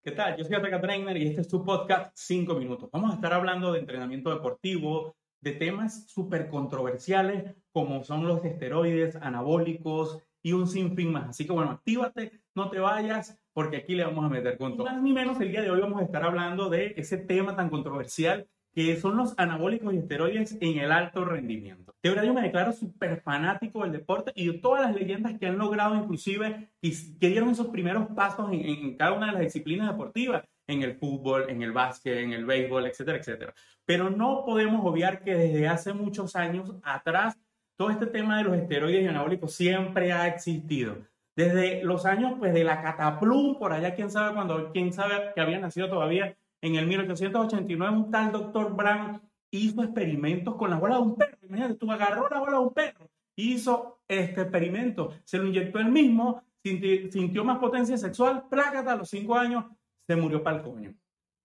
¿Qué tal? Yo soy Ataca Trainer y este es tu podcast 5 minutos. Vamos a estar hablando de entrenamiento deportivo, de temas súper controversiales como son los esteroides, anabólicos y un sinfín más. Así que bueno, actívate, no te vayas porque aquí le vamos a meter con todo. Más ni menos el día de hoy vamos a estar hablando de ese tema tan controversial que son los anabólicos y esteroides en el alto rendimiento. De verdad yo me declaro súper fanático del deporte y de todas las leyendas que han logrado inclusive y que dieron esos primeros pasos en, en cada una de las disciplinas deportivas, en el fútbol, en el básquet, en el béisbol, etcétera, etcétera. Pero no podemos obviar que desde hace muchos años atrás todo este tema de los esteroides y anabólicos siempre ha existido. Desde los años pues de la cataplum, por allá quién sabe cuando, quién sabe que había nacido todavía en el 1889 un tal doctor Brown hizo experimentos con la bola de un perro. Imagínate, tú agarró la bola de un perro, hizo este experimento, se lo inyectó él mismo, sintió, más potencia sexual, plácata a los cinco años, se murió para el coño.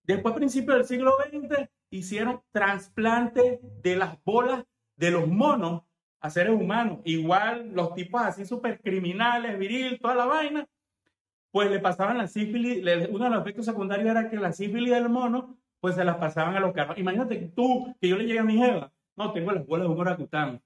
Después, a principios del siglo XX, hicieron trasplante de las bolas de los monos a seres humanos. Igual los tipos así súper criminales, viril, toda la vaina, pues le pasaban la sífilis, uno de los efectos secundarios era que la sífilis del mono, pues se las pasaban a los carros. Imagínate tú, que yo le llegué a mi jeva, no, tengo las bolas de un orangután.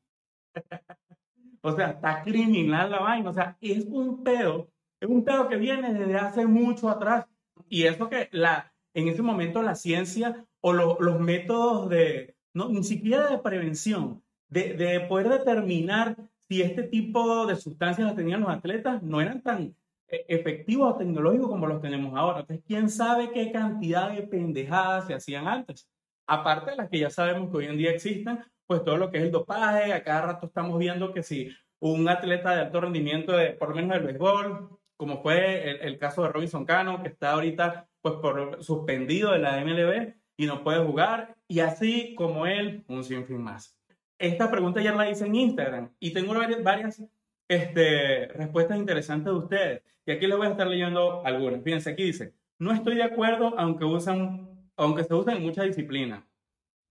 o sea, está criminal la vaina, o sea, es un pedo, es un pedo que viene desde hace mucho atrás. Y eso que la, en ese momento la ciencia o los métodos de, no, ni siquiera de prevención, de, de poder determinar si este tipo de sustancias las tenían los atletas, no eran tan efectivos o tecnológicos como los tenemos ahora. Entonces, ¿quién sabe qué cantidad de pendejadas se hacían antes? Aparte de las que ya sabemos que hoy en día existen, pues todo lo que es el dopaje, a cada rato estamos viendo que si un atleta de alto rendimiento, de, por lo menos del béisbol, como fue el, caso de Robinson Cano, que está ahorita pues suspendido de la MLB y no puede jugar, y así como él, un sinfín más. Esta pregunta ya la hice en Instagram y tengo varias, varias este, respuestas interesantes de ustedes. Y aquí les voy a estar leyendo algunas. Fíjense, aquí dice, no estoy de acuerdo aunque, usan, aunque se usan en muchas disciplinas.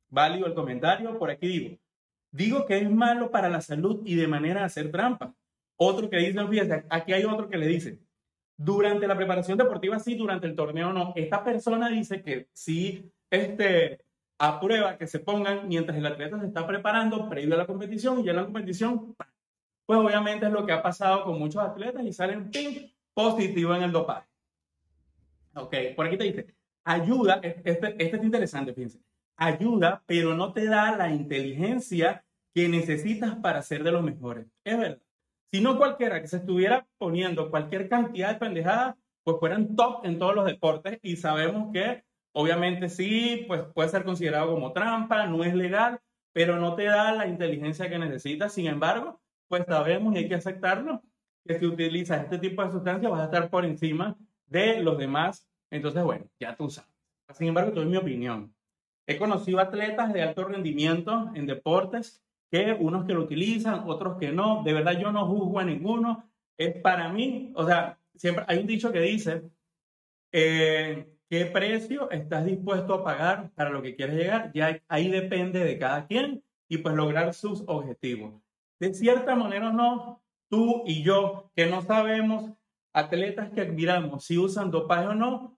Válido el comentario, por aquí digo, digo que es malo para la salud y de manera de hacer trampa. Otro que dice, fíjense, aquí hay otro que le dice, durante la preparación deportiva sí, durante el torneo no. Esta persona dice que sí, este, aprueba que se pongan mientras el atleta se está preparando previo a la competición y ya la competición pues obviamente es lo que ha pasado con muchos atletas y salen ping, positivo en el dopaje. Ok, por aquí te dice, ayuda, e-, este, este es interesante, fíjense, ayuda, pero no te da la inteligencia que necesitas para ser de los mejores. Es verdad. Si no cualquiera que se estuviera poniendo cualquier cantidad de pendejadas, pues fueran top en todos los deportes y sabemos que obviamente sí, pues puede ser considerado como trampa, no es legal, pero no te da la inteligencia que necesitas. Sin embargo, pues sabemos y hay que aceptarlo, que si utilizas este tipo de sustancias vas a estar por encima de los demás. Entonces, bueno, ya tú sabes. Sin embargo, esto es mi opinión. He conocido atletas de alto rendimiento en deportes que unos que lo utilizan, otros que no. De verdad, yo no juzgo a ninguno. Es para mí, o sea, siempre hay un dicho que dice, eh, ¿qué precio estás dispuesto a pagar para lo que quieres llegar? Ya ahí depende de cada quien y pues lograr sus objetivos. De cierta manera no, tú y yo, que no sabemos, atletas que admiramos, si usan dopaje o no,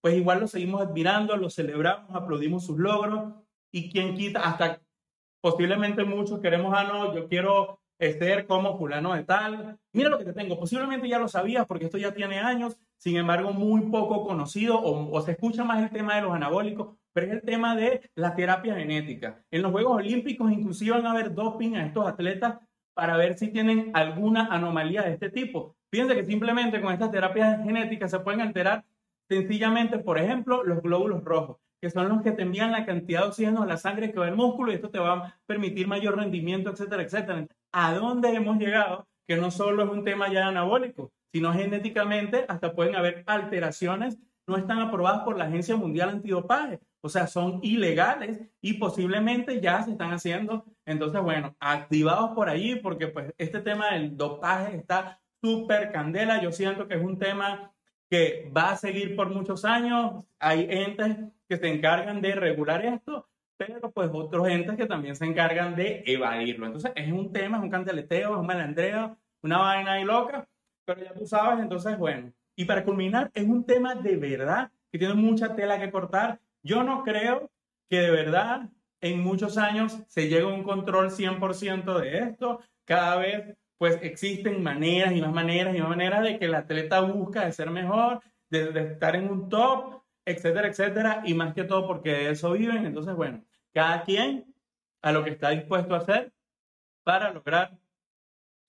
pues igual lo seguimos admirando, lo celebramos, aplaudimos sus logros. Y quien quita, hasta posiblemente muchos queremos, ah, no, yo quiero ser como fulano de tal. Mira lo que te tengo, posiblemente ya lo sabías porque esto ya tiene años, sin embargo muy poco conocido o se escucha más el tema de los anabólicos pero es el tema de la terapia genética. En los Juegos Olímpicos inclusive van a haber doping a estos atletas para ver si tienen alguna anomalía de este tipo. Fíjense que simplemente con estas terapias genéticas se pueden alterar sencillamente, por ejemplo, los glóbulos rojos, que son los que te envían la cantidad de oxígeno a la sangre que va al músculo y esto te va a permitir mayor rendimiento, etcétera, etcétera. ¿A dónde hemos llegado? Que no solo es un tema ya anabólico, sino genéticamente hasta pueden haber alteraciones no están aprobadas por la Agencia Mundial Antidopaje. O sea, son ilegales y posiblemente ya se están haciendo. Entonces, bueno, activados por allí porque pues este tema del dopaje está súper candela. Yo siento que es un tema que va a seguir por muchos años. Hay entes que se encargan de regular esto, pero pues otros entes que también se encargan de evadirlo. Entonces, es un tema, es un canteleteo, es un malandreo, una vaina ahí loca, pero ya tú sabes, entonces, bueno, y para culminar, es un tema de verdad que tiene mucha tela que cortar. Yo no creo que de verdad en muchos años se llegue a un control 100% de esto. Cada vez pues existen maneras y más maneras y más maneras de que el atleta busca de ser mejor, de, estar en un top, etcétera, etcétera, y más que todo porque de eso viven. Entonces, bueno, cada quien a lo que está dispuesto a hacer para lograr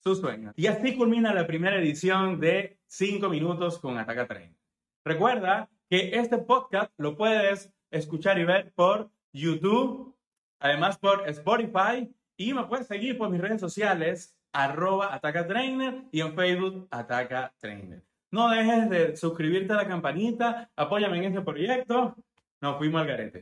sus sueños. Y así culmina la primera edición de 5 minutos con Ataca Train. Recuerda que este podcast lo puedes escuchar y ver por YouTube, además por Spotify, y me puedes seguir por mis redes sociales, arroba Ataca Trainer y en Facebook Ataca Trainer. No dejes de suscribirte a la campanita, apóyame en este proyecto. Nos fuimos al garete.